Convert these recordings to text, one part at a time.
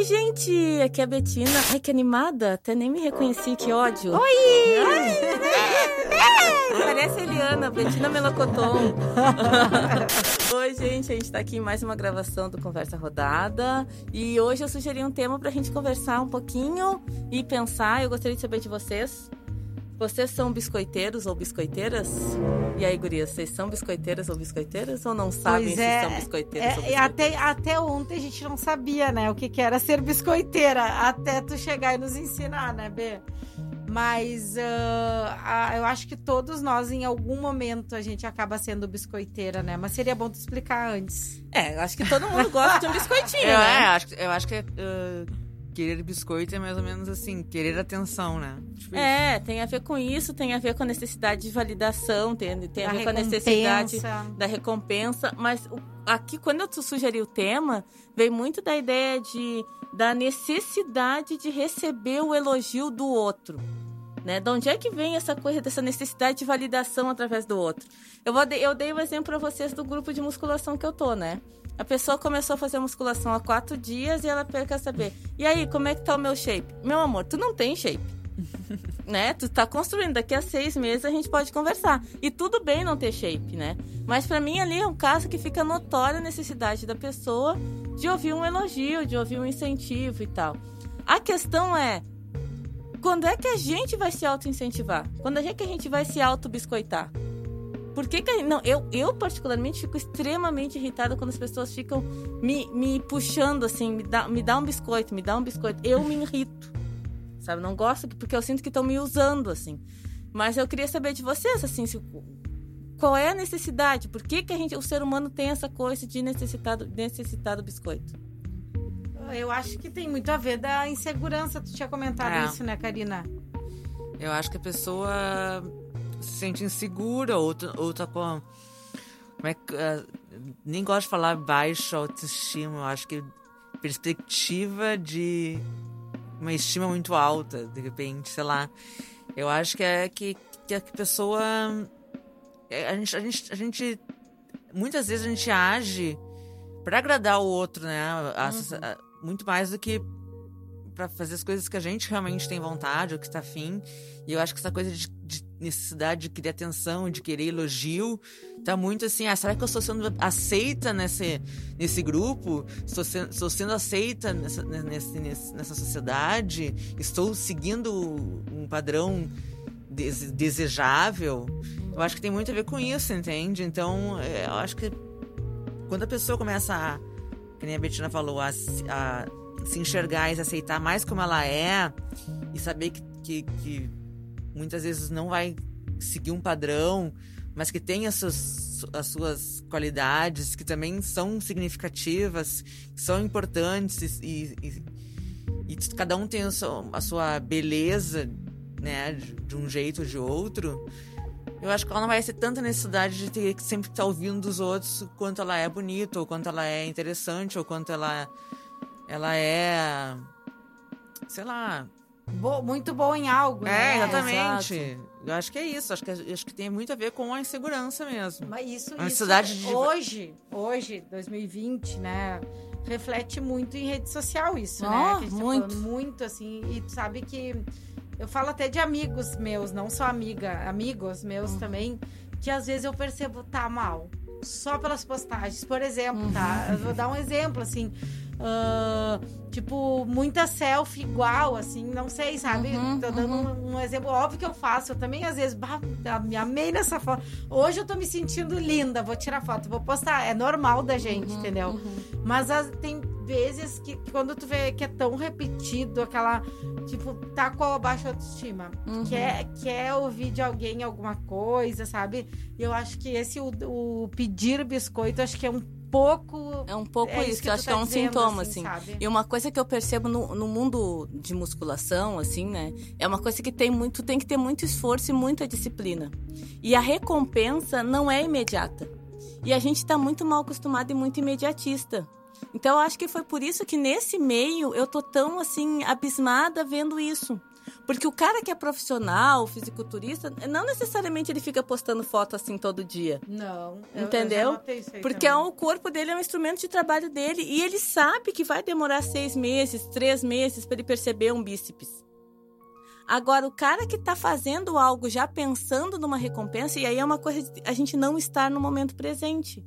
Oi, gente! Aqui é a Betina. Ai, que animada! Até nem me reconheci, que ódio. Oi! Parece a Eliana, Betina Melocoton. Oi, gente, a gente tá aqui em mais uma gravação do Conversa Rodada. E hoje eu sugeri um tema pra gente conversar um pouquinho e pensar. Eu gostaria de saber de vocês. Vocês são biscoiteiros ou biscoiteiras? E aí, gurias, vocês são biscoiteiras ou biscoiteiras? Ou não sabem Pois se é, são biscoiteiras É, ou e biscoiteiras? até, até ontem a gente não sabia, né, o que, que era ser biscoiteira, até tu chegar e nos ensinar, né, Bê? Mas ah, ah, eu acho que todos nós, em algum momento, a gente acaba sendo biscoiteira, né? Mas seria bom tu explicar antes. É, eu acho que todo mundo gosta de um biscoitinho, Eu, né? é, acho, que- eu acho que uh, querer biscoito é mais ou menos assim, querer atenção, né? Tipo É, tem a ver com isso, tem a ver com a necessidade de validação, tem, tem a ver com a necessidade da recompensa. Mas aqui, quando eu te sugeri o tema, veio muito da ideia de da necessidade de receber o elogio do outro. Né? De onde é que vem essa coisa dessa necessidade de validação através do outro? Eu, vou, de- eu dei o um exemplo para vocês do grupo de musculação que eu tô, né? A pessoa começou a fazer musculação há quatro dias e ela quer saber. E aí, como é que tá o meu shape? Meu amor, tu não tem shape né? Tu tá construindo. Daqui a seis meses a gente pode conversar. E tudo bem não ter shape, né? Mas pra mim ali é um caso que fica notória a necessidade da pessoa de ouvir um elogio, de ouvir um incentivo e tal. A questão é quando é que a gente vai se auto-incentivar? Quando é que a gente vai se auto-biscoitar? Por que, que não, eu, eu particularmente fico extremamente irritada quando as pessoas ficam me, me puxando assim, me dá, me dá um biscoito, me dá um biscoito. Eu me irrito sabe? Não gosto que- porque eu sinto que estão me usando, assim. Mas eu queria saber de vocês, assim, se- qual é a necessidade? Por que, que a gente, o ser humano tem essa coisa de necessitar do, necessitar do biscoito? Eu acho que tem muito a ver da insegurança. Tu tinha comentado É. isso, né, Karina? Eu acho que a pessoa se sente insegura ou, tá- ou tá com. Como é que. ah, nem gosto de falar baixa autoestima, eu acho que perspectiva de uma estima muito alta, de repente, sei lá. Eu acho que é que, que a pessoa. é, A gente, a, gente, a gente. Muitas vezes a gente age pra agradar o outro, né? A- muito mais do que pra fazer as coisas que a gente realmente tem vontade ou que está afim. E eu acho que essa coisa de, de necessidade de querer atenção, de querer elogio, tá muito assim, ah, será que eu estou sendo aceita nesse, nesse grupo? Estou sendo, estou sendo aceita nessa, nesse- nessa sociedade? Estou seguindo um padrão dese- desejável? Eu acho que tem muito a ver com isso, entende? Então, é, eu acho que quando a pessoa começa a, que nem a Betina falou, a, a se enxergar e se aceitar mais como ela é e saber que, que, que muitas vezes não vai seguir um padrão, mas que tem as suas, as suas qualidades, que também são significativas, são importantes e, e, e cada um tem a sua, a sua beleza, né, de, de um jeito ou de outro. Eu acho que ela não vai ter tanta necessidade de ter que sempre estar ouvindo dos outros quanto ela é bonita, ou quanto ela é interessante, ou quanto ela, ela é. Sei lá. Bo- muito bom em algo, É, né? exatamente. Eu acho que é isso. Acho que, acho que tem muito a ver com a insegurança mesmo. Mas isso, A isso de- hoje, hoje, 2020, né? Reflete muito em rede social isso, né? A gente tá muito. muito, assim. E tu sabe que eu falo até de amigos meus, não só amiga, amigos meus também, que às vezes eu percebo tá mal. Só pelas postagens. Por exemplo, tá? Eu vou dar um exemplo, assim. ah, tipo, muita selfie igual, assim, não sei, sabe? Uhum, tô dando um, um exemplo óbvio que eu faço. Eu também, às vezes, bah, me amei nessa foto. Hoje eu tô me sentindo linda, vou tirar foto, vou postar. É normal da gente, entendeu? Mas as- tem, vezes que, quando tu vê que é tão repetido, aquela, tipo, tá com a baixa autoestima, Uhum. quer, quer ouvir de alguém alguma coisa, sabe? E eu acho que esse, o, o pedir biscoito, acho que é um pouco... É um pouco É isso, que eu acho tu que é tá um dizendo, sintoma, assim, assim. E uma coisa que eu percebo no, no mundo de musculação, assim, né? É uma coisa que tem muito, tem que ter muito esforço e muita disciplina. E a recompensa não é imediata. E a gente tá muito mal acostumado e muito imediatista. Então eu acho que foi por isso que nesse meio eu tô tão assim abismada vendo isso. Porque o cara que é profissional, fisiculturista, não necessariamente ele fica postando foto assim todo dia. Não. eu- eu Entendeu? Porque é também. o corpo dele é um instrumento de trabalho dele. E ele sabe que vai demorar seis meses, três meses para ele perceber um bíceps. Agora, o cara que tá fazendo algo já pensando numa recompensa, e aí é uma coisa de a gente não estar no momento presente.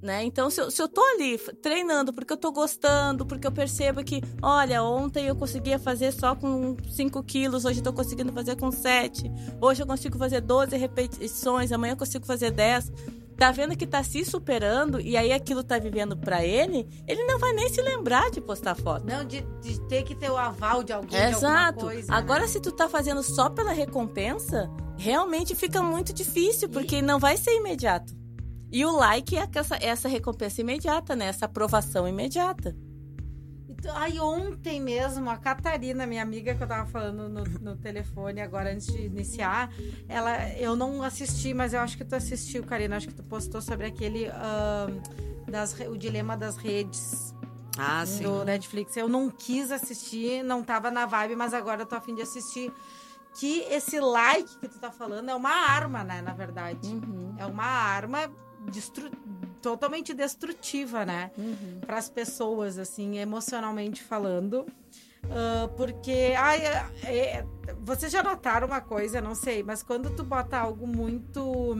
Né? Então, se eu, se eu tô ali treinando porque eu tô gostando, porque eu percebo que, olha, ontem eu conseguia fazer só com 5 quilos, hoje eu tô conseguindo fazer com 7, hoje eu consigo fazer 12 repetições, amanhã eu consigo fazer 10 tá vendo que tá se superando e aí aquilo tá vivendo pra ele, ele não vai nem se lembrar de postar foto. Não, de, de ter que ter o aval de alguém, de Exato. coisa. Agora, né? se tu tá fazendo só pela recompensa, realmente fica muito difícil, porque não vai ser imediato. E o like é essa, essa recompensa imediata, né? Essa aprovação imediata. Aí ontem mesmo, a Catarina, minha amiga que eu tava falando no, no telefone agora antes de iniciar, ela, eu não assisti, mas eu acho que tu assistiu, Karina, acho que tu postou sobre aquele ahn, das, o dilema das redes Ah, sim. do Netflix. Eu não quis assistir, não tava na vibe, mas agora eu tô a fim de assistir. Que esse like que tu tá falando é uma arma, né, na verdade. Uhum, É uma arma destru- totalmente destrutiva, né? uhum. para as pessoas, assim, emocionalmente falando. Ah, porque, ai, é- é- vocês já notaram uma coisa, não sei, mas quando tu bota algo muito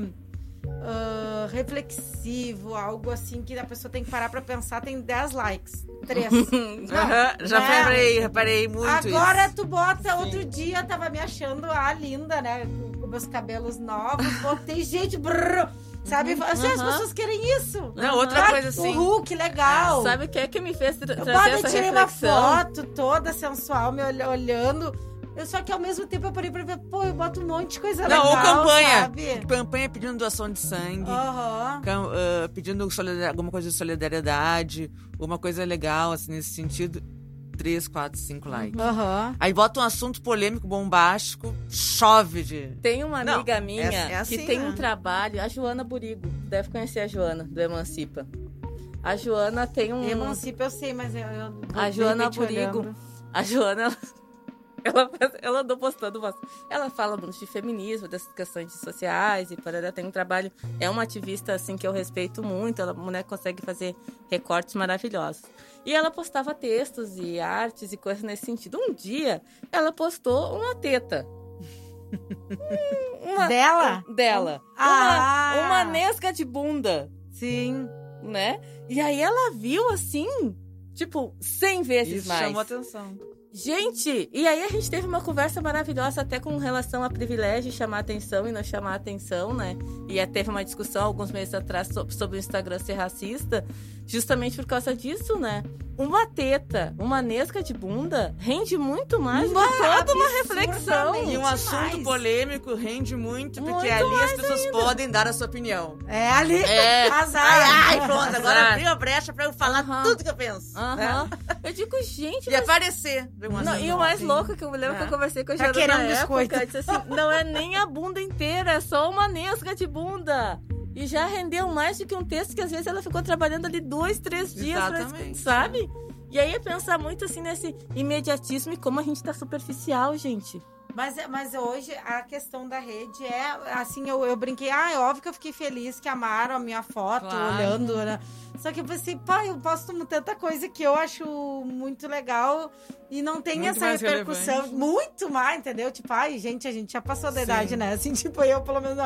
ah, reflexivo, algo assim que a pessoa tem que parar para pensar, tem 10 likes. 3. Aham, já né? reparei, reparei muito Agora isso. tu bota, outro dia tava me achando ah, linda, né? Com, com meus cabelos novos, botei gente, brrr, sabe? Assim, As aham. pessoas querem isso. Não, outra Ah, coisa assim. Uhul, que legal. Sabe o que é que me fez tra Eu trazer botei, essa tirei uma reflexão? foto toda sensual, me olh- olhando. Eu, só que ao mesmo tempo eu parei pra ver, pô, eu boto um monte de coisa Não, ou legal, campanha. sabe? Campanha pedindo doação de sangue. Cam- ah, pedindo alguma coisa de solidariedade, uma coisa legal, assim, nesse sentido. 3, 4, 5 likes. Aham. Aí bota um assunto polêmico, bombástico, chove de. Tem uma Não, amiga minha é- é assim, que tem né? um trabalho, a Joana Burigo. Deve conhecer a Joana, do Emancipa. A Joana tem um. Emancipa eu sei, mas eu... eu A Joana Burigo. olhando. A Joana, ela, ela, andou postando umas. Ela fala muito de feminismo, dessas questões sociais e parará. Tem um trabalho. É uma ativista, assim, que eu respeito muito. Ela, a mulher consegue fazer recortes maravilhosos. E ela postava textos e artes e coisas nesse sentido. Um dia, ela postou uma teta. Uma- Dela? Dela. Ah! Uma, uma nesga de bunda Sim. né? E aí ela viu assim, tipo, 100 vezes Isso mais. chamou atenção. Gente, e aí a gente teve uma conversa maravilhosa até com relação a privilégio chamar atenção e não chamar atenção, né? E aí teve uma discussão alguns meses atrás so- sobre o Instagram ser racista, justamente por causa disso, né? Uma teta, uma nesca de bunda rende muito mais do que toda uma reflexão. E um assunto Demais. polêmico rende muito, porque Muito ali as pessoas podem dar a sua opinião. É ali. É. Azar. Ai, ai, pronto, agora abriu a brecha pra eu falar Aham. tudo que eu penso. Aham. né? Eu digo, gente, E mas aparecer. Não, e o mais louco que eu me lembro que eu É. conversei com a Tá Giana querendo na biscoito. época, disse assim, não é nem a bunda inteira, é só uma nesga de bunda. E já rendeu mais do que um texto que às vezes ela ficou trabalhando ali dois, três dias, pra- sabe? E aí é pensar muito assim nesse imediatismo e como a gente tá superficial, gente. Mas, mas hoje a questão da rede é assim, eu, eu brinquei, ah, é óbvio que eu fiquei feliz que amaram a minha foto, Claro. olhando, né? Só que eu pensei, pá, eu posto tanta coisa que eu acho muito legal e não tem Muito essa repercussão. relevante. Muito mais, entendeu? Tipo, ai, gente, a gente já passou da Sim. idade, né? Assim, tipo, eu pelo menos,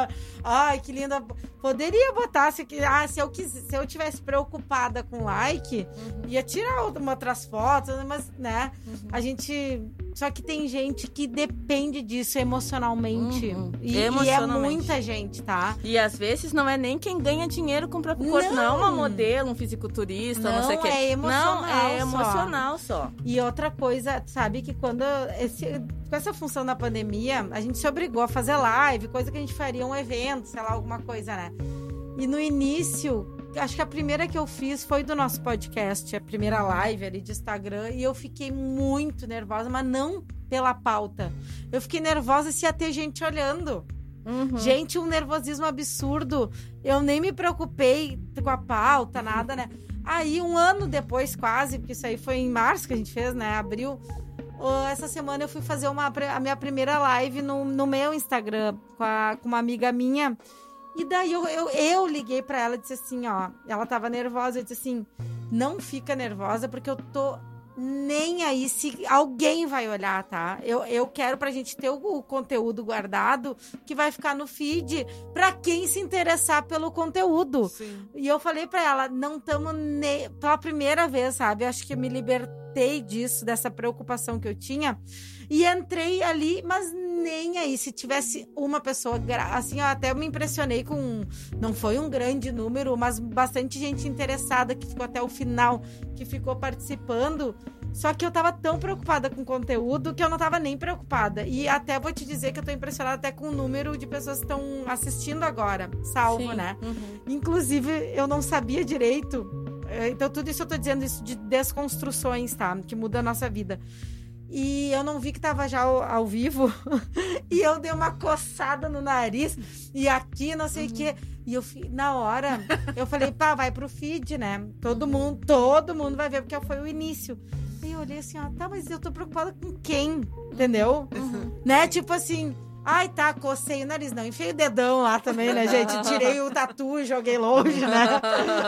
ai, que linda. Poderia botar, se, ah, se eu quis, se eu tivesse preocupada com like, ia tirar outra- outras fotos, mas, né? A gente Só que tem gente que depende disso emocionalmente. Uhum. E, e é Emocionalmente. muita gente, tá? E às vezes não é nem quem ganha dinheiro com o próprio corpo. Não, é uma modelo, um fisiculturista, não, Não, sei o quê. é emocional Não, é só. emocional só. E outra coisa, sabe que quando esse- com essa função da pandemia, a gente se obrigou a fazer live, coisa que a gente faria um evento, sei lá, alguma coisa, né? E no início, acho que a primeira que eu fiz foi do nosso podcast, a primeira live ali de Instagram, e eu fiquei muito nervosa, mas não pela pauta. Eu fiquei nervosa se ia ter gente olhando. Uhum. Gente, um nervosismo absurdo. Eu nem me preocupei com a pauta, nada, né? Aí, um ano depois, quase, porque isso aí foi em março que a gente fez, né? Abril. Essa semana eu fui fazer uma, a minha primeira live no, no meu Instagram com, a- com uma amiga minha. E daí eu, eu, eu liguei pra ela e disse assim, ó. Ela tava nervosa, eu disse assim: não fica nervosa, porque eu tô nem aí se alguém vai olhar, tá? Eu, eu quero pra gente ter o, o conteúdo guardado que vai ficar no feed pra quem se interessar pelo conteúdo. Sim. E eu falei pra ela, não estamos pela primeira vez, sabe? Acho que eu me libertei disso, dessa preocupação que eu tinha. E entrei ali, mas nem aí. Se tivesse uma pessoa, assim, eu até me impressionei com. Não foi um grande número, mas bastante gente interessada que ficou até o final, que ficou participando. Só que eu tava tão preocupada com o conteúdo que eu não tava nem preocupada. E até vou te dizer que eu tô impressionada até com o número de pessoas que estão assistindo agora, salvo, Sim. né? Uhum. Inclusive, eu não sabia direito. É, Então, tudo isso eu tô dizendo isso de desconstruções, tá? Que muda a nossa vida. E eu não vi que tava já ao, ao vivo. e eu dei uma coçada no nariz. E aqui, não sei o quê. E eu, na hora, eu falei, pá, vai pro feed, né? Todo mundo, todo mundo vai ver, porque foi o início. E eu olhei assim, ó, tá, mas eu tô preocupada com quem? Entendeu? Né? Tipo assim, ai tá, cocei o nariz. Não, enfiei o dedão lá também, né, gente? Tirei o tatu e joguei longe, né?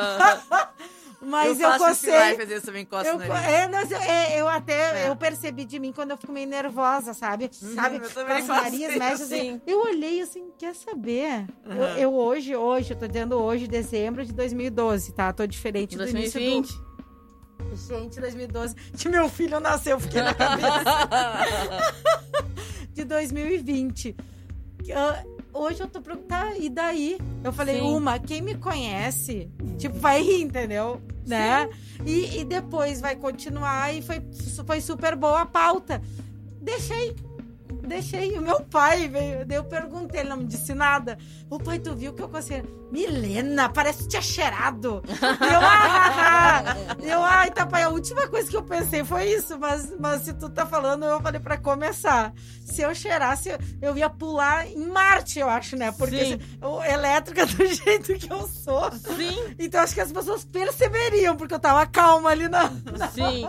Mas eu, esse cocei. às vezes também encosto Eu, é, mas eu, é, eu até É. eu percebi de mim quando eu fico meio nervosa, sabe? sabe? eu também Com faço nariz, isso. mexe assim. Sim. Eu olhei assim, quer saber? Eu, Aham. eu hoje, hoje, eu tô dizendo hoje, dezembro de 2012, tá? Tô diferente do início 2020. do... Gente, 2012, que meu filho nasceu, eu fiquei na cabeça. de 2020. Ah, hoje eu tô preocupada, e daí? Eu falei, Sim. uma, quem me conhece, tipo, vai rir, entendeu? Né? E, e depois vai continuar e foi, foi super boa a pauta. Deixei. Deixei. O meu pai veio. Daí eu perguntei, ele não me disse nada. O pai, tu viu que eu cocei? Milena, parece que tinha cheirado. Eu, ah, eu, ai, tá, pai, a última coisa que eu pensei foi isso, mas, mas se tu tá falando, eu falei pra começar. Se eu cheirasse, eu, ia pular em Marte, eu acho, né? Porque Sim. se- elétrica do jeito que eu sou. Sim, Então acho que as pessoas perceberiam, porque eu tava calma ali na. sim.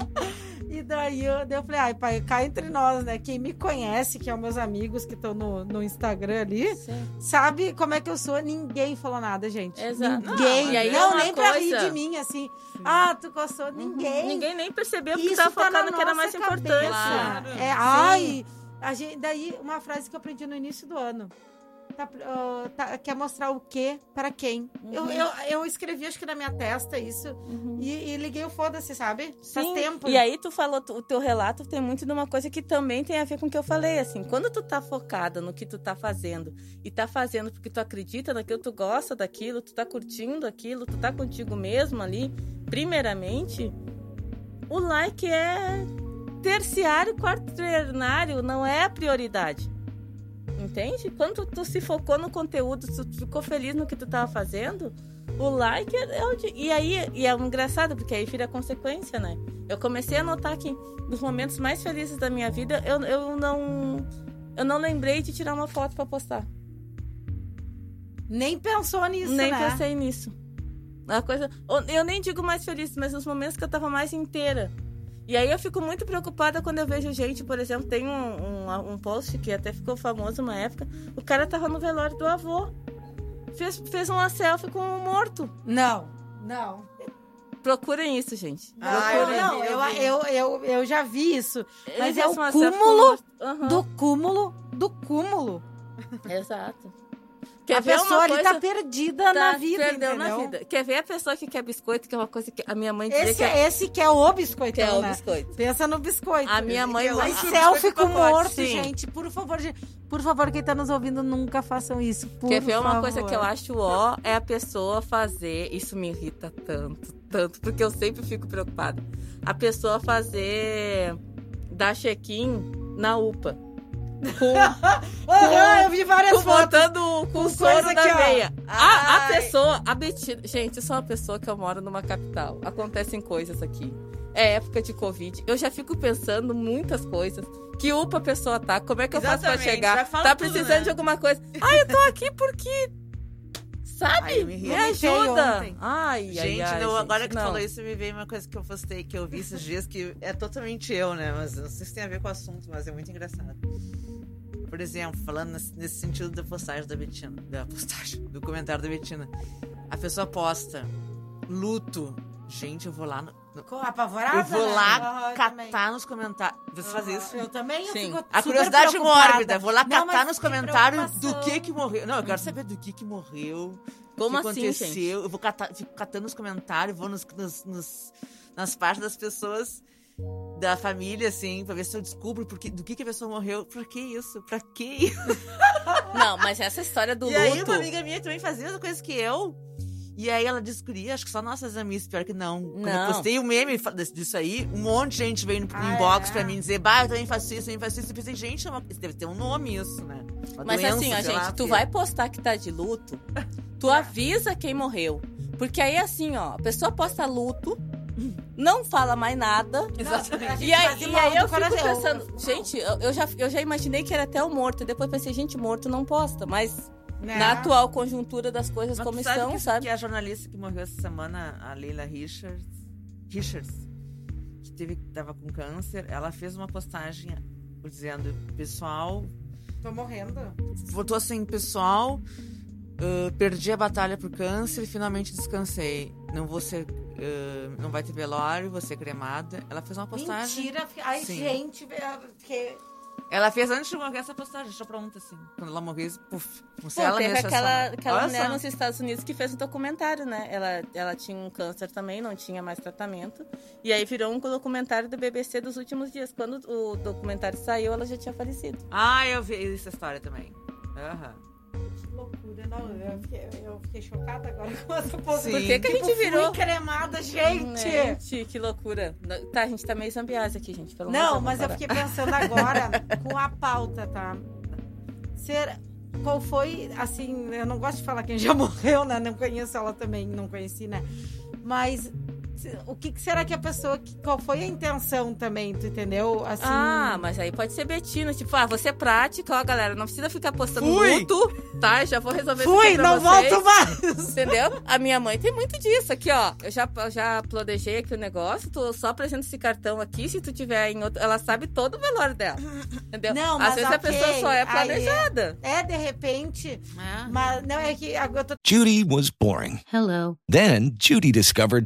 E daí eu, daí eu falei, ai, pai, cá entre nós, né? Quem me conhece, que é os meus amigos que estão no, no Instagram ali, Sim. sabe como é que eu sou. Ninguém falou nada, gente. Exato. Ninguém. Não, e aí não, é nem pra rir coisa- de mim, assim. Ah, tu gostou? Ninguém. Ninguém nem percebeu porque Isso tava tá no que era mais importante. cabeça. Claro. É, ai, a gente, daí uma frase que eu aprendi no início do ano. Tá, ah, tá- quer mostrar o quê para quem? Eu, Uhum. eu, eu escrevi, acho que na minha testa isso, e, e liguei o foda-se, sabe? Faz Sim, tempo. E aí tu falou, tu- o teu relato tem muito de uma coisa que também tem a ver com o que eu falei, assim, quando tu tá focada no que tu tá fazendo e tá fazendo porque tu acredita naquilo, tu gosta daquilo, tu tá curtindo aquilo, tu tá contigo mesmo ali, primeiramente, o like é terciário, quaternário, não é a prioridade. Entende? Quando tu se focou no conteúdo, tu ficou feliz no que tu tava fazendo, o like é, é o de... E aí, e é engraçado, porque aí vira consequência, né? Eu comecei a notar que nos momentos mais felizes da minha vida, eu, eu não. Eu não lembrei de tirar uma foto pra postar. Nem pensou nisso, nem né? pensei nisso. A coisa. Eu nem digo mais feliz, mas nos momentos que eu tava mais inteira. E aí eu fico muito preocupada quando eu vejo gente, por exemplo, tem um, um, um post que até ficou famoso uma época. O cara tava no velório do avô. Fez, fez uma selfie com um morto. Não, não. Procurem isso, gente. Ah, não, eu vi, não, eu eu, eu, eu, já vi isso. Ele Mas fez é o uma selfie com cúmulo. Do cúmulo do cúmulo. Exato. Quer a ver pessoa uma ali coisa? tá perdida Tá, na vida, perdeu entendeu? na vida. Quer ver a pessoa que quer biscoito, que é uma coisa que a minha mãe dizia Esse, que é... esse que é o biscoito, é o né? biscoito. Pensa no biscoito. A minha mãe... Aí Esse selfie com morto, sim. gente. Por favor, gente. Por favor, quem tá nos ouvindo, nunca façam isso. Por Quer ver uma favor. coisa que eu acho ó? É a pessoa fazer. Isso me irrita tanto, tanto, porque eu sempre fico preocupada. A pessoa fazer. dar check-in na UPA. Com, Aham, eu vi várias com fotos. botando com, coisa na aqui, ó. veia. A, a Ai. pessoa, a Betina. Gente, eu sou uma pessoa que eu moro numa capital. Acontecem coisas aqui. É época de Covid. Eu já fico pensando muitas coisas. Que UPA a pessoa tá? Como é que eu faço pra chegar? Tá tudo, precisando né? de alguma coisa. Ah, eu tô aqui porque. Sabe? Ai, me me, ajuda. Ai, Gente, ai, ai, não, gente, agora que não. falou isso, me veio uma coisa que eu postei, que eu vi esses dias, que é totalmente eu, né? Mas não sei se tem a ver com o assunto, mas é muito engraçado. Por exemplo, falando nesse, nesse sentido da postagem da Betina, da postagem, do comentário da Betina. A pessoa posta luto. Gente, eu vou lá no, Com apavorada, eu vou né? lá eu também. catar nos comentários. Você faz isso? Eu também, eu Sim. fico A curiosidade mórbida. Vou lá Não, catar nos comentários do que que morreu. Não, eu quero saber do que que morreu. Como o que assim, aconteceu. gente? Eu vou catar, fico catando os comentários, vou nos, nos- nos- nas páginas das pessoas da família, assim, pra ver se eu descubro por que- do que, que a pessoa morreu. Por que isso? Pra que isso? Não, mas essa história do e aí luto. uma amiga minha também fazia as coisas que eu. E aí ela descobria, acho que só nossas amigas, pior que não. Quando eu Não. postei o meme fa- desse- disso aí, um monte de gente veio no Ah, inbox é? pra mim dizer, bah, eu também faço isso, eu também faço isso. Eu pensei, gente, é uma- deve ter um nome isso, né? Uma Mas doença, assim, ó, sei gente, lá, tu que- vai postar que tá de luto, tu avisa quem morreu. Porque aí, assim, ó, a pessoa posta luto, não fala mais nada. Exatamente. E aí, e aí eu fico coração. pensando, gente, eu, já, eu já imaginei que era até o morto. Depois pensei, gente, morto não posta. Mas Né? na atual conjuntura das coisas Mas como sabe estão, que, sabe? que a jornalista que morreu essa semana, a Leila Richards, Richards que teve, tava com câncer, ela fez uma postagem dizendo, pessoal, Tô morrendo. votou assim, pessoal, ah, perdi a batalha por câncer e finalmente descansei. Não vou ser, ah, não vai ter velório, vou ser cremada. Ela fez uma postagem. Mentira. Ai, Sim. gente. eu fiquei- Ela fez antes de morrer essa postagem, deixou pronta assim. Quando ela morreu, puf, como se Pô, ela teve aquela, aquela Olha mulher só. nos Estados Unidos que fez um documentário, né? Ela, ela tinha um câncer também, não tinha mais tratamento. E aí virou um documentário do BBC dos últimos dias. Quando o documentário saiu, ela já tinha falecido. Ah, eu vi essa história também. Aham. Que loucura, não. Eu fiquei, eu fiquei chocada agora com essa. Sim. Por que, que a Tipo, gente virou? cremada, gente. Gente, que loucura. Tá, a gente tá meio zambiase aqui, gente. Pelo Não, mas eu fiquei pensando agora com a pauta, tá? Ser, qual foi, assim, eu não gosto de falar quem já morreu, né? Não conheço ela também, não conheci, né? Mas o que, que será que a pessoa, que- qual foi a intenção também, tu entendeu? Assim, Ah, mas aí pode ser Betina. Tipo, ah, você é prática, ó, galera. Não precisa ficar postando Fui! luto, tá? Já vou resolver isso fui, aqui pra não vocês. volto mais! Entendeu? A minha mãe tem muito disso. Aqui, ó. Eu já, eu já planejei aqui o negócio. Tu só apresenta esse cartão aqui. Se tu tiver em outro. Ela sabe todo o velório dela. Entendeu? Não, Às mas vezes a ok, pessoa só é aí- planejada. É, de repente, É. mas não é que agora eu tô Judy was boring. Hello. Then Judy discovered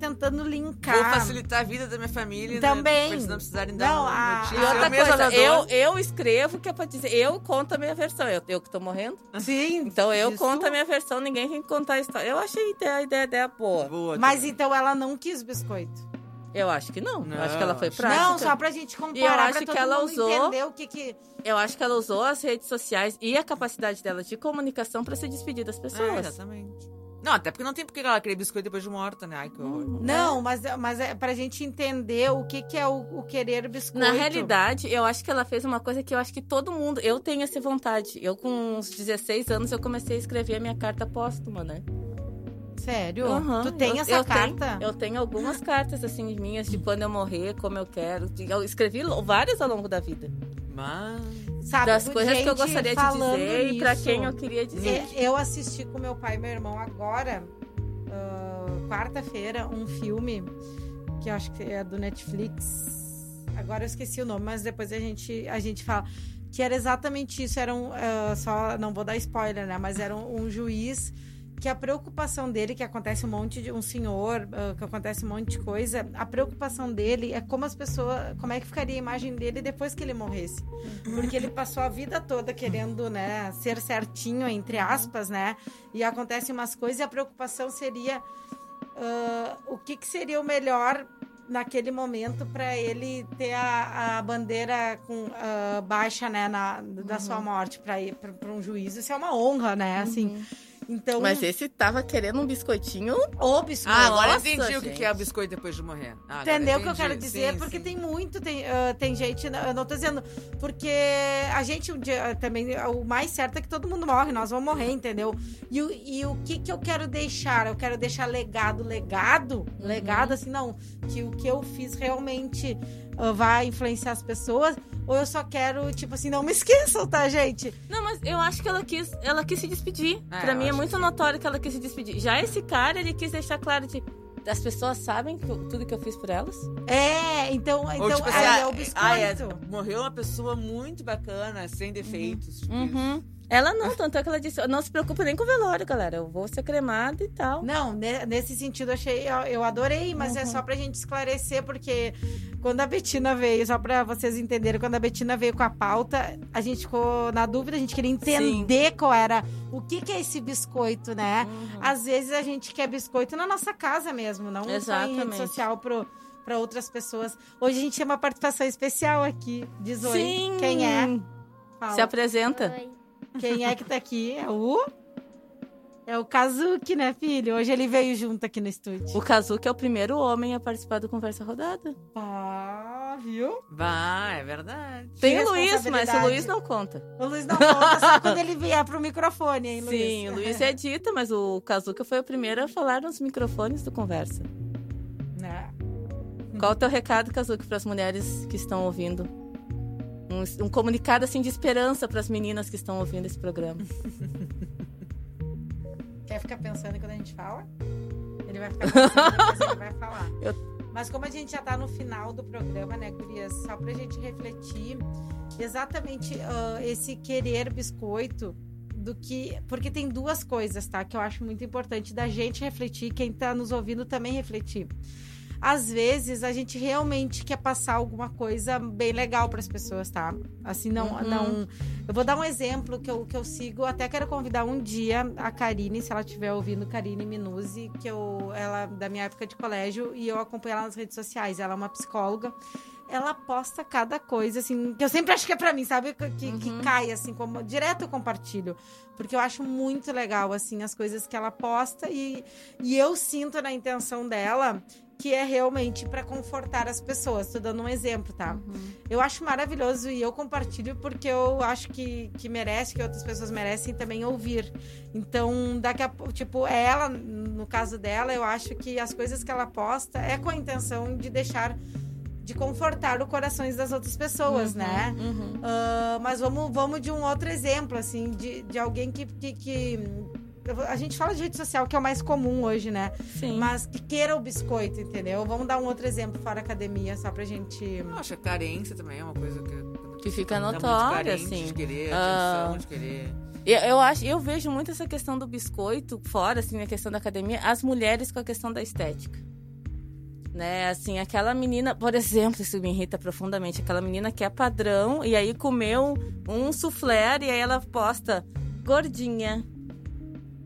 Tentando Vou linkar. facilitar a vida da minha família, Também. né? Pra não precisarem dar Não, a- notícia. E outra Eu coisa, eu, eu escrevo que é pra dizer, eu conto a minha versão. Eu, eu que tô morrendo. Sim. Então eu isso. conto a minha versão, ninguém tem que contar a história. Eu achei a ideia, a ideia dela boa. Boa, Mas então ela não quis biscoito. Eu acho que não. eu acho que ela foi Não, prática. Não, só pra gente comparar, E eu acho que ela usou- que que... Eu acho que ela usou as redes sociais e a capacidade dela de comunicação pra se despedir das É, pessoas. exatamente. Não, até porque não tem porque ela querer biscoito depois de morta, né? Ai, que horror. Não, mas, mas é pra gente entender o que, que é o, o querer biscoito. Na realidade, eu acho que ela fez uma coisa que eu acho que todo mundo. Eu tenho essa vontade. Eu, com uns 16 anos, eu comecei a escrever a minha carta póstuma, né? Sério? Aham, Tu tem eu- essa eu carta? Tenho, eu tenho algumas cartas, assim, minhas, de quando eu morrer, como eu quero. Eu escrevi várias ao longo da vida. Mas. Sabe, das coisas que eu gostaria de dizer e pra nisso, quem eu queria dizer. é, Eu assisti com meu pai e meu irmão agora, ah, quarta-feira, um filme que eu acho que é do Netflix. Agora eu esqueci o nome, mas depois a gente, a gente fala. Que era exatamente isso. Era um. ah, só não vou dar spoiler, né? Mas era um, um juiz que a preocupação dele, que acontece um monte de um senhor, ah, que acontece um monte de coisa, a preocupação dele é como as pessoas, como é que ficaria a imagem dele depois que ele morresse. Porque ele passou a vida toda querendo, né, ser certinho, entre aspas, né? E acontecem umas coisas e a preocupação seria ah, o que, que seria o melhor naquele momento para ele ter a, a bandeira com ah, baixa, né, na, da Uhum. sua morte para ir para um juízo. Isso é uma honra, né? Assim. Então, Mas esse tava querendo um biscoitinho. o biscoito. Ah, agora eu Nossa, entendi o que gente. é o biscoito depois de morrer. Ah, Entendeu o que eu quero dizer? Sim, porque sim. tem muito, tem, ah, tem gente, não- eu não tô dizendo, porque a gente um dia também, o mais certo é que todo mundo morre, nós vamos morrer, entendeu? E, o- e o que que eu quero deixar? Eu quero deixar legado, legado, Uhum. legado, assim, não, que o que eu fiz realmente ah, vai influenciar as pessoas, ou eu só quero, tipo assim, não me esqueçam, tá, gente? Não, mas eu acho que ela quis, ela quis se despedir. É, pra mim é muito que notório que ela quis se despedir. Já esse cara, ele quis deixar claro de. As pessoas sabem que eu- tudo que eu fiz por elas? É, então, Ou, então tipo assim, aí ah, é o ah, é, biscoito. morreu uma pessoa muito bacana, sem defeitos. tipo isso. Uhum. Ela não, tanto é que ela disse: não se preocupa nem com o velório, galera. Eu vou ser cremada e tal. Não, ne- nesse sentido achei, eu- eu adorei, mas Uhum. é só pra gente esclarecer, porque quando a Betina veio, só pra vocês entenderem, quando a Betina veio com a pauta, a gente ficou na dúvida, a gente queria entender qual era, o que que é esse biscoito, né? Uhum. Às vezes a gente quer biscoito na nossa casa mesmo, não só em rede Exatamente. social pro, pra outras pessoas. Hoje a gente tem uma participação especial aqui, diz oi. Sim. Quem é? Fala. Se apresenta. Quem é que tá aqui? É o... É o Kazuki, né, filho? Hoje ele veio junto aqui no estúdio. O Kazuki é o primeiro homem a participar do Conversa Rodada. Ah, viu? Vai, é verdade. Tem o Luiz, mas o. Luiz não conta. O Luiz não conta só quando ele vier pro microfone, hein, Luiz? Sim, o Luiz edita, mas o Kazuki foi o primeiro a falar nos microfones do Conversa. Né? Qual o teu recado, Kazuki, para as mulheres que estão ouvindo? Um, um comunicado assim de esperança para as meninas que estão ouvindo esse programa. Quer ficar pensando quando a gente fala? Ele vai ficar pensando, ele vai falar. Mas como a gente já tá no final do programa, né, Gurias? Só pra gente refletir exatamente ah, esse querer biscoito do que. Porque tem duas coisas, tá? Que eu acho muito importante da gente refletir, quem tá nos ouvindo também refletir. Às vezes a gente realmente quer passar alguma coisa bem legal para as pessoas, tá? Assim, não, Uhum. não. Eu vou dar um exemplo que eu, que eu sigo. Até quero convidar um dia a Karine, se ela estiver ouvindo, Karine Minuzzi, que eu, ela da minha época de colégio, e eu acompanho ela nas redes sociais. Ela é uma psicóloga. Ela posta cada coisa, assim, que eu sempre acho que é pra mim, sabe? Que, que- que cai, assim, como direto eu compartilho. Porque eu acho muito legal, assim, as coisas que ela posta e, e eu sinto na intenção dela que é realmente pra confortar as pessoas. Tô dando um exemplo, tá? Eu acho maravilhoso e eu compartilho porque eu acho que, que merece, que outras pessoas merecem também ouvir. Então, daqui a pouco, tipo, ela, no caso dela, eu acho que as coisas que ela posta é com a intenção de deixar de confortar os corações das outras pessoas, né? Uhum. Ah, mas vamos, vamos de um outro exemplo, assim, de, de alguém que, que, que- A gente fala de rede social, que é o mais comum hoje, né? Sim. Mas que queira o biscoito, entendeu? Vamos dar um outro exemplo fora academia, só pra gente. Eu acho que a carência também é uma coisa que. Que fica notória, assim. De querer Ah. atenção, de querer. Eu, eu acho, eu vejo muito essa questão do biscoito fora, assim, a questão da academia, as mulheres com a questão da estética. Né, assim, aquela menina, por exemplo, isso me irrita profundamente, aquela menina que é padrão e aí comeu um soufflé e aí ela posta gordinha.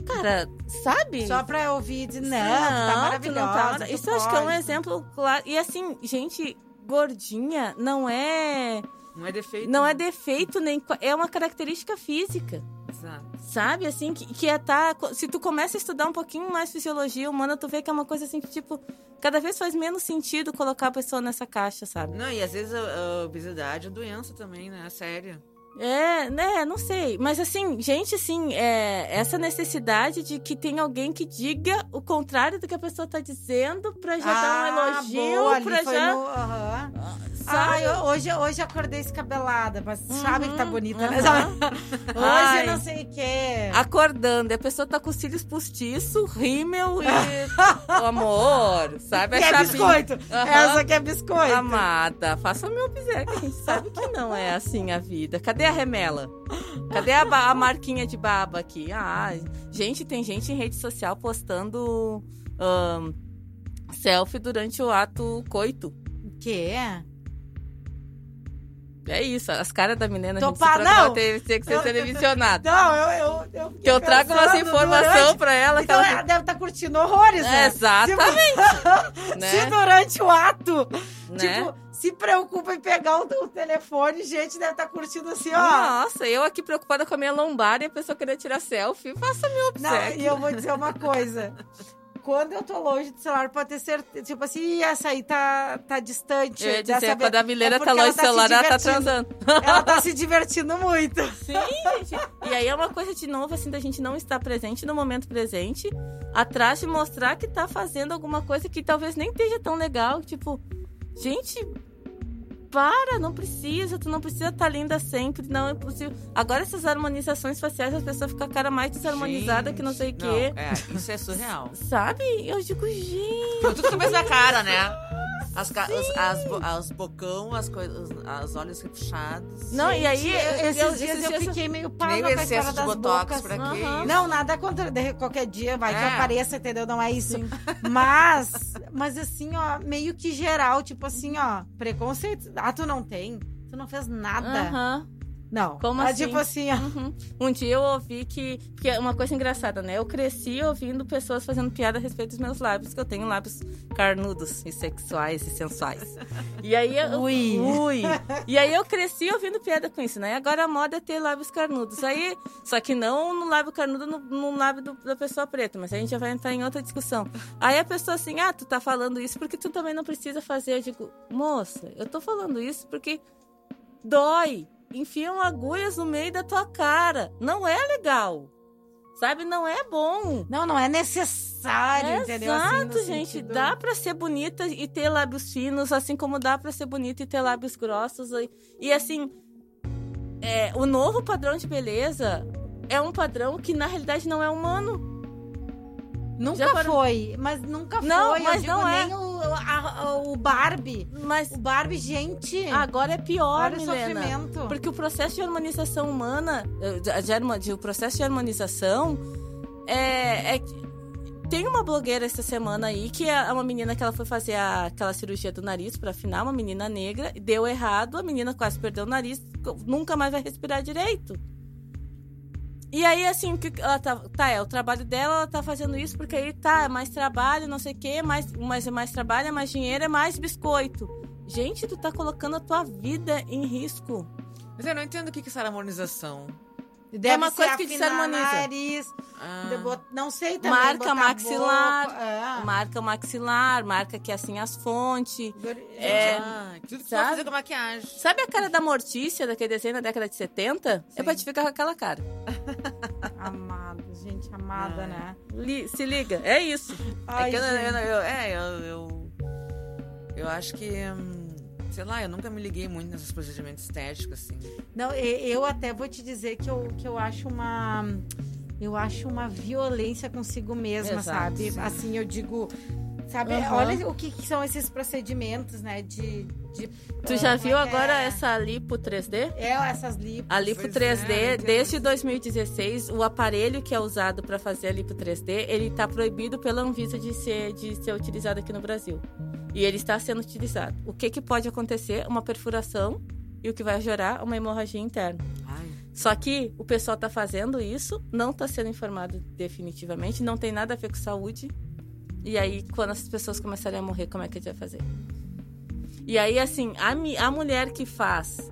Cara, sabe? Só pra ouvir e dizer, não, Não, tá tu não tá maravilhosa. Isso eu acho que é um pode. exemplo claro. E assim, gente, gordinha não é. Não é defeito. Não é defeito, nem. É uma característica física. Exato. Sabe, assim, que, que é tá. Se tu começa a estudar um pouquinho mais fisiologia humana, tu vê que é uma coisa assim que, tipo, cada vez faz menos sentido colocar a pessoa nessa caixa, sabe? Não, e às vezes a, a obesidade é doença também, né? Sério. É, né, não sei. Mas assim, gente, assim, é, essa necessidade de que tem alguém que diga o contrário do que a pessoa tá dizendo pra já dar um Ah, elogio, boa, pra já. no- aham. Sabe? Ai, eu- hoje, hoje eu acordei escabelada, mas sabe que tá bonita, né? aham. Hoje Ai. não sei o quê. Acordando, e a pessoa tá com os cílios postiço, rímel e. o amor, sabe? É biscoito. Aham. Essa que é biscoito. Amada, faça meu obséquio, a gente sabe que não é assim a vida. Cadê a remela? Cadê a, a marquinha de baba aqui? Ah, gente, tem gente em rede social postando ahn, selfie durante o ato coito. O quê? É isso, as caras da menina Tô a gente não! tem, tem que ser televisionado. Não, eu. eu, eu Que eu trago pensando informação durante- pra ela Então ela- ela deve estar curtindo horrores, né? Exatamente, Se, né? se durante o ato, Né? tipo, se preocupa em pegar o, telefone, gente deve estar curtindo assim, ó. Nossa, eu aqui preocupada com a minha lombar e a pessoa queria tirar selfie. Faça meu Não, obséquio. e eu vou dizer uma coisa. Quando eu tô longe do celular, pode ter certeza. Tipo assim, "Ih, essa aí tá, tá distante. Eu ia dessa dizer, vez." quando a Mileira É tá longe do celular, se ela tá transando. Ela tá se divertindo muito. Sim, gente. E aí é uma coisa, de novo, assim, da gente não estar presente no momento presente, atrás de mostrar que tá fazendo alguma coisa que talvez nem esteja tão legal. Tipo, gente, para, não precisa, tu não precisa estar linda sempre, não é possível. Agora essas harmonizações faciais, as pessoas ficam com a cara mais desarmonizada que não sei o quê. é, isso é surreal. Sabe? Eu digo, gente. Tudo começa na cara, né? As, ca- os, as, bo- as bocão, as coisas, os olhos repuxados. Não, e aí, Gente, eu- esses eu- dias esses eu fiquei meio o com a excesso história de das botox bocas. Aham. Não, nada contra de- qualquer dia, vai que É. apareça, entendeu? Não é isso. Mas, mas assim, ó, meio que geral, tipo assim, ó, preconceito. Ah, tu não tem? Tu não fez nada? Aham. Não. Como Ah, assim? Tipo assim, ó. Uhum. Um dia eu ouvi que. Que é uma coisa engraçada, né? Eu cresci ouvindo pessoas fazendo piada a respeito dos meus lábios, que eu tenho lábios carnudos e sexuais e sensuais. E aí eu. Ui. Ui. E aí eu cresci ouvindo piada com isso, né? Agora a moda é ter lábios carnudos. Aí. Só que não no lábio carnudo, no, no lábio do- da pessoa preta, mas a gente já vai entrar em outra discussão. Aí a pessoa assim, ah, tu tá falando isso porque tu também não precisa fazer. Eu digo, moça, eu tô falando isso porque dói. Enfiam agulhas no meio da tua cara. Não é legal. Sabe? Não é bom. Não, não é necessário, É entendeu? Assim, Exato, gente. sentido- Dá pra ser bonita e ter lábios finos, assim como dá pra ser bonita e ter lábios grossos. E, e, assim, é, o novo padrão de beleza é um padrão que na realidade não é humano. Nunca Já foi, mas nunca Não, foi. mas eu digo, não é. A- a- o Barbie. Mas O Barbie, gente. agora é pior, Olha o Milena. sofrimento. Porque o processo de harmonização humana, eh, de, o processo de harmonização é, é tem uma blogueira essa semana aí que é uma menina que ela foi fazer a- aquela cirurgia do nariz para afinar, uma menina negra, deu errado, a menina quase perdeu o nariz, nunca mais vai respirar direito. E aí, assim, que ela tá, tá, é o trabalho dela, ela tá fazendo isso porque aí tá, é mais trabalho, não sei o quê, mais, mais, é mais trabalho, é mais dinheiro, é mais biscoito. Gente, tu tá colocando a tua vida em risco. Mas eu não entendo o que que é essa harmonização. Deve é uma coisa que desarmoniza. Nariz, Ah. bot- Não sei também. marca maxilar, é. marca maxilar, marca que assim as fontes. É, Ah, tudo que sabe? fazer com maquiagem. Sabe a cara da Mortícia, daquele desenho da década de 70? É pra te ficar com aquela cara. Amada, gente, amada, Ai. né? Li- se liga, é isso. Ai, é que eu, gente. eu, eu- é, eu, eu, eu acho que, hum, sei lá, eu nunca me liguei muito nesses procedimentos estéticos, assim. Não, eu até vou te dizer que eu, que eu acho uma. Eu acho uma violência consigo mesma, Exato, sabe? sim. Assim, eu digo. Sabe, Aham. olha o que, que são esses procedimentos, né? De. de Tu já viu é que agora é? essa lipo 3D? É, essas lipos. A lipo Pois 3D, é, desde 2016, o aparelho que é usado para fazer a lipo 3D, ele está proibido pela Anvisa de ser, de ser utilizado aqui no Brasil. E ele está sendo utilizado. O que, que pode acontecer? Uma perfuração e o que vai gerar uma hemorragia interna. Ai, Só que o pessoal está fazendo isso, não está sendo informado definitivamente, não tem nada a ver com saúde. E aí, quando as pessoas começarem a morrer, como é que a gente vai fazer? E aí, assim, a, a mulher que faz.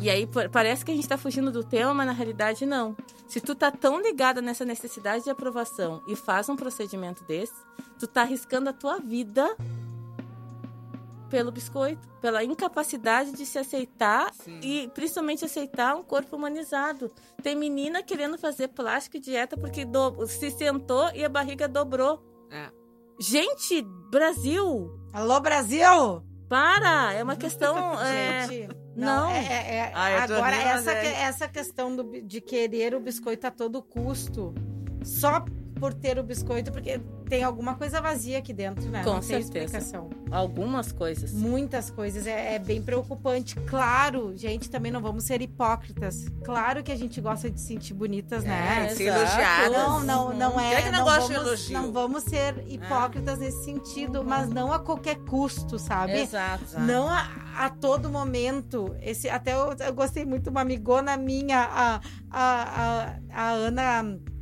E aí, pa- parece que a gente tá fugindo do tema, mas na realidade não. Se tu tá tão ligada nessa necessidade de aprovação e faz um procedimento desse, tu tá arriscando a tua vida pelo biscoito, pela incapacidade de se aceitar e principalmente aceitar um corpo humanizado. Tem menina querendo fazer plástica e dieta porque do- se sentou e a barriga dobrou. É. Gente, Brasil! Alô, Brasil! Para! É uma questão. é, Gente, não. é- é- é- Ah, eu tô agora, rindo, essa, é- essa questão do de querer o biscoito a todo custo, só por ter o biscoito, porque tem alguma coisa vazia aqui dentro, né? Com Não tem certeza. explicação. Algumas coisas. Muitas coisas, é, é bem preocupante. Claro, gente, também não vamos ser hipócritas. Claro que a gente gosta de se sentir bonitas, né? É, ser exato. elogiadas. Não, não, não Quem é. é que não gosta de vamos, elogio? não vamos ser hipócritas nesse sentido, mas não a qualquer custo, sabe? Exato. Não a, a todo momento. Esse, até eu, eu gostei muito, uma amigona minha, a, a, a, a Ana.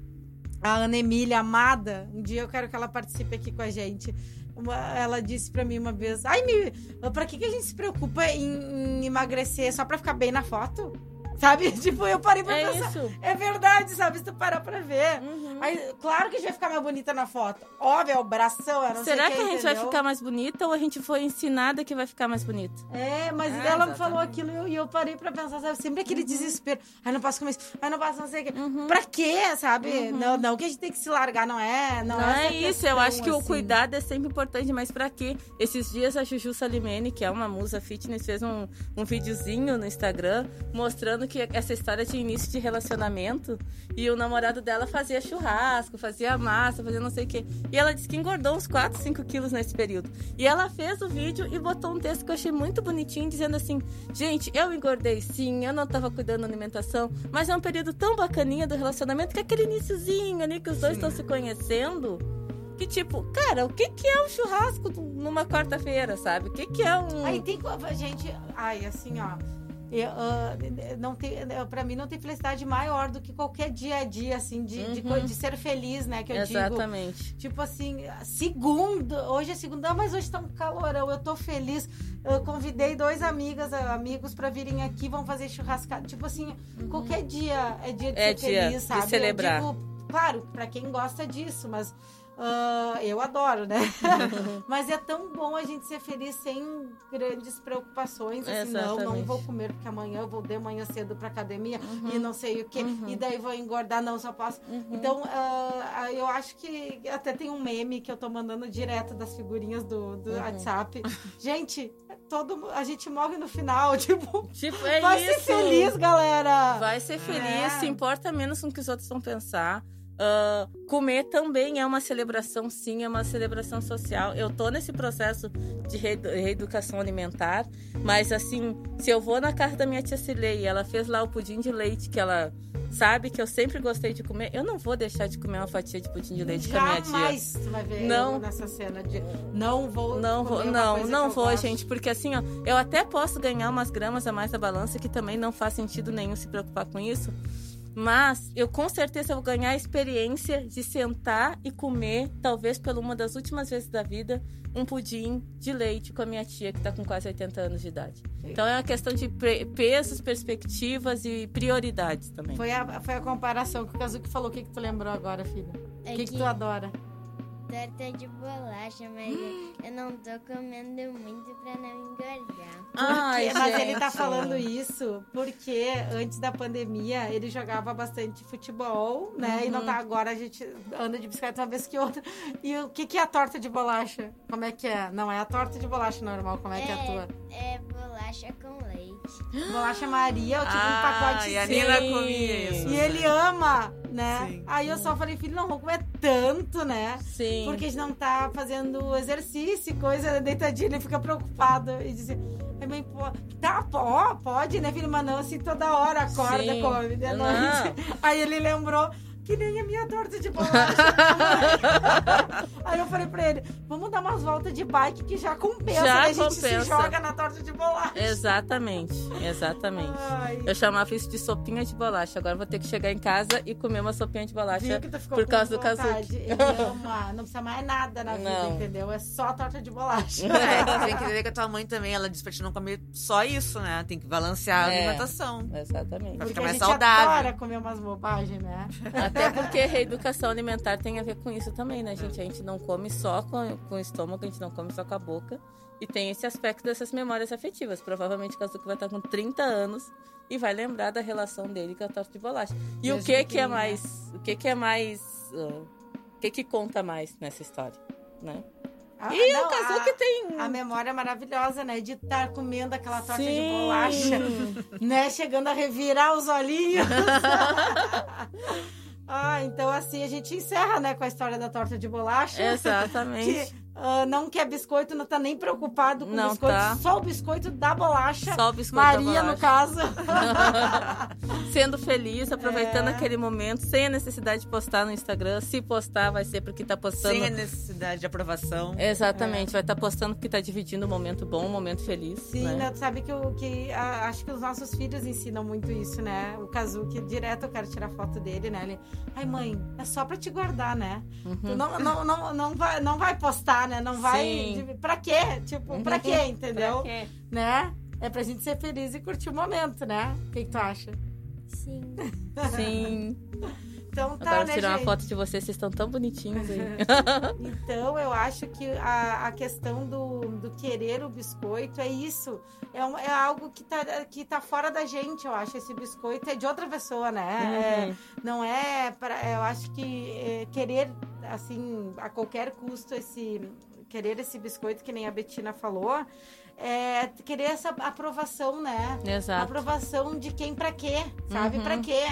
A Ana Emília Amada, um dia eu quero que ela participe aqui com a gente. Uma- ela disse pra mim uma vez: Ai, me, pra que, que a gente se preocupa em, em emagrecer só pra ficar bem na foto? Sabe? Tipo, eu parei pra É pensar. isso. É verdade, sabe? Se tu parar pra ver. Uhum. Aí, claro que a gente vai ficar mais bonita na foto. Óbvio, é o bração, é não Será sei o que a gente vai entendeu? ficar mais bonita ou a gente foi ensinada que vai ficar mais bonita? É, mas É, ela exatamente. falou aquilo e eu, eu parei pra pensar, sabe? Sempre aquele Uhum. desespero. Ai, não posso comer isso. Ai, não posso não sei o quê. Pra quê, sabe? Não, não que a gente tem que se largar, não é? Não, Uhum. Não, é, é isso, eu questão, acho que o assim. cuidado é sempre importante, mas pra quê? Esses dias a Juju Salimene, que é uma musa fitness, fez um, um videozinho no Instagram mostrando que essa história tinha início de relacionamento e o namorado dela fazia churrasco, fazia massa, fazia não sei o quê. E ela disse que engordou uns 4, 5 quilos nesse período. E ela fez o vídeo e botou um texto que eu achei muito bonitinho, dizendo assim: gente, eu engordei sim, eu não tava cuidando da alimentação, mas é um período tão bacaninha do relacionamento que é aquele iniciozinho ali que os dois estão se conhecendo. Que tipo, cara, o que que é um churrasco numa quarta-feira, sabe? O que que é um. Aí tem. co- Gente, ai, assim, ó. Eu, ah, não tem, pra mim não tem felicidade maior do que qualquer dia a dia, assim, de, de, Uhum. co- de ser feliz, né? Que eu digo. Exatamente. Tipo assim, segunda, hoje é segunda, ah, mas hoje tá um calorão, eu tô feliz. Eu convidei dois amigas, ah, amigos pra virem aqui, vão fazer churrascada. Tipo assim, qualquer dia é dia de É ser dia feliz, de sabe? Eu celebrar. digo, claro, pra quem gosta disso, mas ah, eu adoro, né? mas é tão bom a gente ser feliz sem grandes preocupações, assim, não, não vou comer porque amanhã eu vou de manhã cedo pra academia Uhum. e não sei o que, e daí vou engordar, não, só posso. Então, ah, eu acho que até tem um meme que eu tô mandando direto das figurinhas do, do Uhum. WhatsApp. Gente, todo, a gente morre no final, tipo, Tipo, é vai isso. ser feliz, galera. Vai ser feliz, É. se importa menos com o que os outros vão pensar. Ah, comer também é uma celebração, sim, é uma celebração social. Eu tô nesse processo de reedu- reeducação alimentar, mas assim, se eu vou na casa da minha tia Cilei e ela fez lá o pudim de leite que ela sabe que eu sempre gostei de comer, eu não vou deixar de comer uma fatia de pudim de leite com a minha tia. Jamais tu vai ver Não. nessa cena de não vou Não vou, não, não vou, gosto. gente, porque assim, ó, eu até posso ganhar umas gramas a mais da balança, que também não faz sentido nenhum se preocupar com isso. Mas eu com certeza vou ganhar a experiência de sentar e comer, talvez pela uma das últimas vezes da vida, um pudim de leite com a minha tia, que tá com quase 80 anos de idade. Então é uma questão de pesos, perspectivas e prioridades também. Foi a, foi a comparação que o Kazuki falou. O que, que tu lembrou agora, filha? É o que, que que- tu adora? Torta de bolacha, mas eu não tô comendo muito pra não engordar. Ai, Porque- mas ele tá falando isso porque antes da pandemia ele jogava bastante futebol, né? E não Uhum. tá agora, a gente anda de bicicleta uma vez que outra. E o que, que é a torta de bolacha? Como é que é? Não é a torta de bolacha normal, como é, que é a tua? É bolacha com leite. Bolacha Maria, eu tive Ah, um pacote e a sim. Nina comia isso. E ele ama, né? Sim. Aí eu só falei, filho, não vamos comer tanto, né? Sim. Porque a gente não tá fazendo exercício, coisa deitadinho, ele fica preocupado e dizia. Ai, mãe, pô, tá, pô, pode, né, filho? Mas não assim toda hora, acorda, Sim. come de noite. Aí ele lembrou, que nem a minha torta de bolacha. Aí eu falei pra ele, vamos dar umas voltas de bike que já compensa, Já né? A gente compensa. se joga na torta de bolacha. Exatamente, exatamente. Ai. Eu chamava isso de sopinha de bolacha. Agora eu vou ter que chegar em casa e comer uma sopinha de bolacha por causa do. Ele ama, não precisa mais nada na vida, Não. entendeu? É só torta de bolacha. É, tem que entender que a tua mãe também, ela disse pra te não comer só isso, né? Tem que balancear a É. alimentação. Exatamente. Pra Porque ficar a mais gente saudável. adora comer umas bobagens, né? Até porque reeducação alimentar tem a ver com isso também, né, gente? A gente não come só com, com o estômago, a gente não come só com a boca. E tem esse aspecto dessas memórias afetivas. Provavelmente o Kazuki vai estar com 30 anos e vai lembrar da relação dele com a torta de bolacha. E o que que é mais... O que que é mais... ah, o que que conta mais nessa história, né? Ah, E não, o Kazuki a- tem... A memória maravilhosa, né? De estar comendo aquela torta de Sim. bolacha, né? Chegando a revirar os olhinhos. ah, então assim a gente encerra, né, com a história da torta de bolacha. Exatamente. Que ah, não quer biscoito, não tá nem preocupado com Não biscoito, tá. só o biscoito da bolacha. Só o biscoito da Maria, no caso. Sendo feliz, aproveitando É. aquele momento, sem a necessidade de postar no Instagram. Se postar, vai ser porque tá postando. Sem a necessidade de aprovação. Exatamente, vai estar postando porque tá dividindo um momento bom, um momento feliz. Sim, né? né? Tu sabe que, o, que a- acho que os nossos filhos ensinam muito isso, né? O Kazuki, direto eu quero tirar foto dele, né? Ele, ai mãe, é só pra te guardar, né? Tu não, não, não, não, vai, não vai postar, né? Não vai. Sim. Pra quê? Tipo, pra quê, entendeu? Pra quê? Né? É pra gente ser feliz e curtir o momento, né? O que, que tu acha? Sim. Sim. Então tá, Agora né, tirar uma gente? foto de vocês, vocês estão tão bonitinhos aí. Então, eu acho que a, a questão do, do querer o biscoito é isso. É, um- é algo que tá, que tá fora da gente, eu acho. Esse biscoito é de outra pessoa, né? Uhum. É, não é para. Eu acho que é, querer, assim, a qualquer custo, esse. Querer esse biscoito, que nem a Betina falou, é querer essa aprovação, né? Exato. Aprovação de quem pra quê, sabe? Uhum. Pra quê?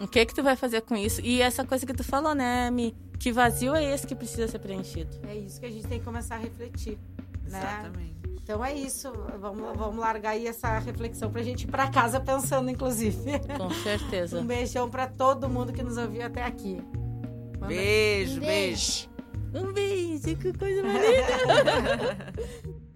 O que que tu vai fazer com isso? E essa coisa que tu falou, né, Mi? Que vazio é esse que precisa ser preenchido? É isso que a gente tem que começar a refletir, né? Exatamente. Então é isso. Vamos, vamos largar aí essa reflexão pra gente ir pra casa pensando, inclusive. Com certeza. Um beijão pra todo mundo que nos ouviu até aqui. Manda- Beijo, Um beijo. Um beijo, que coisa mais linda!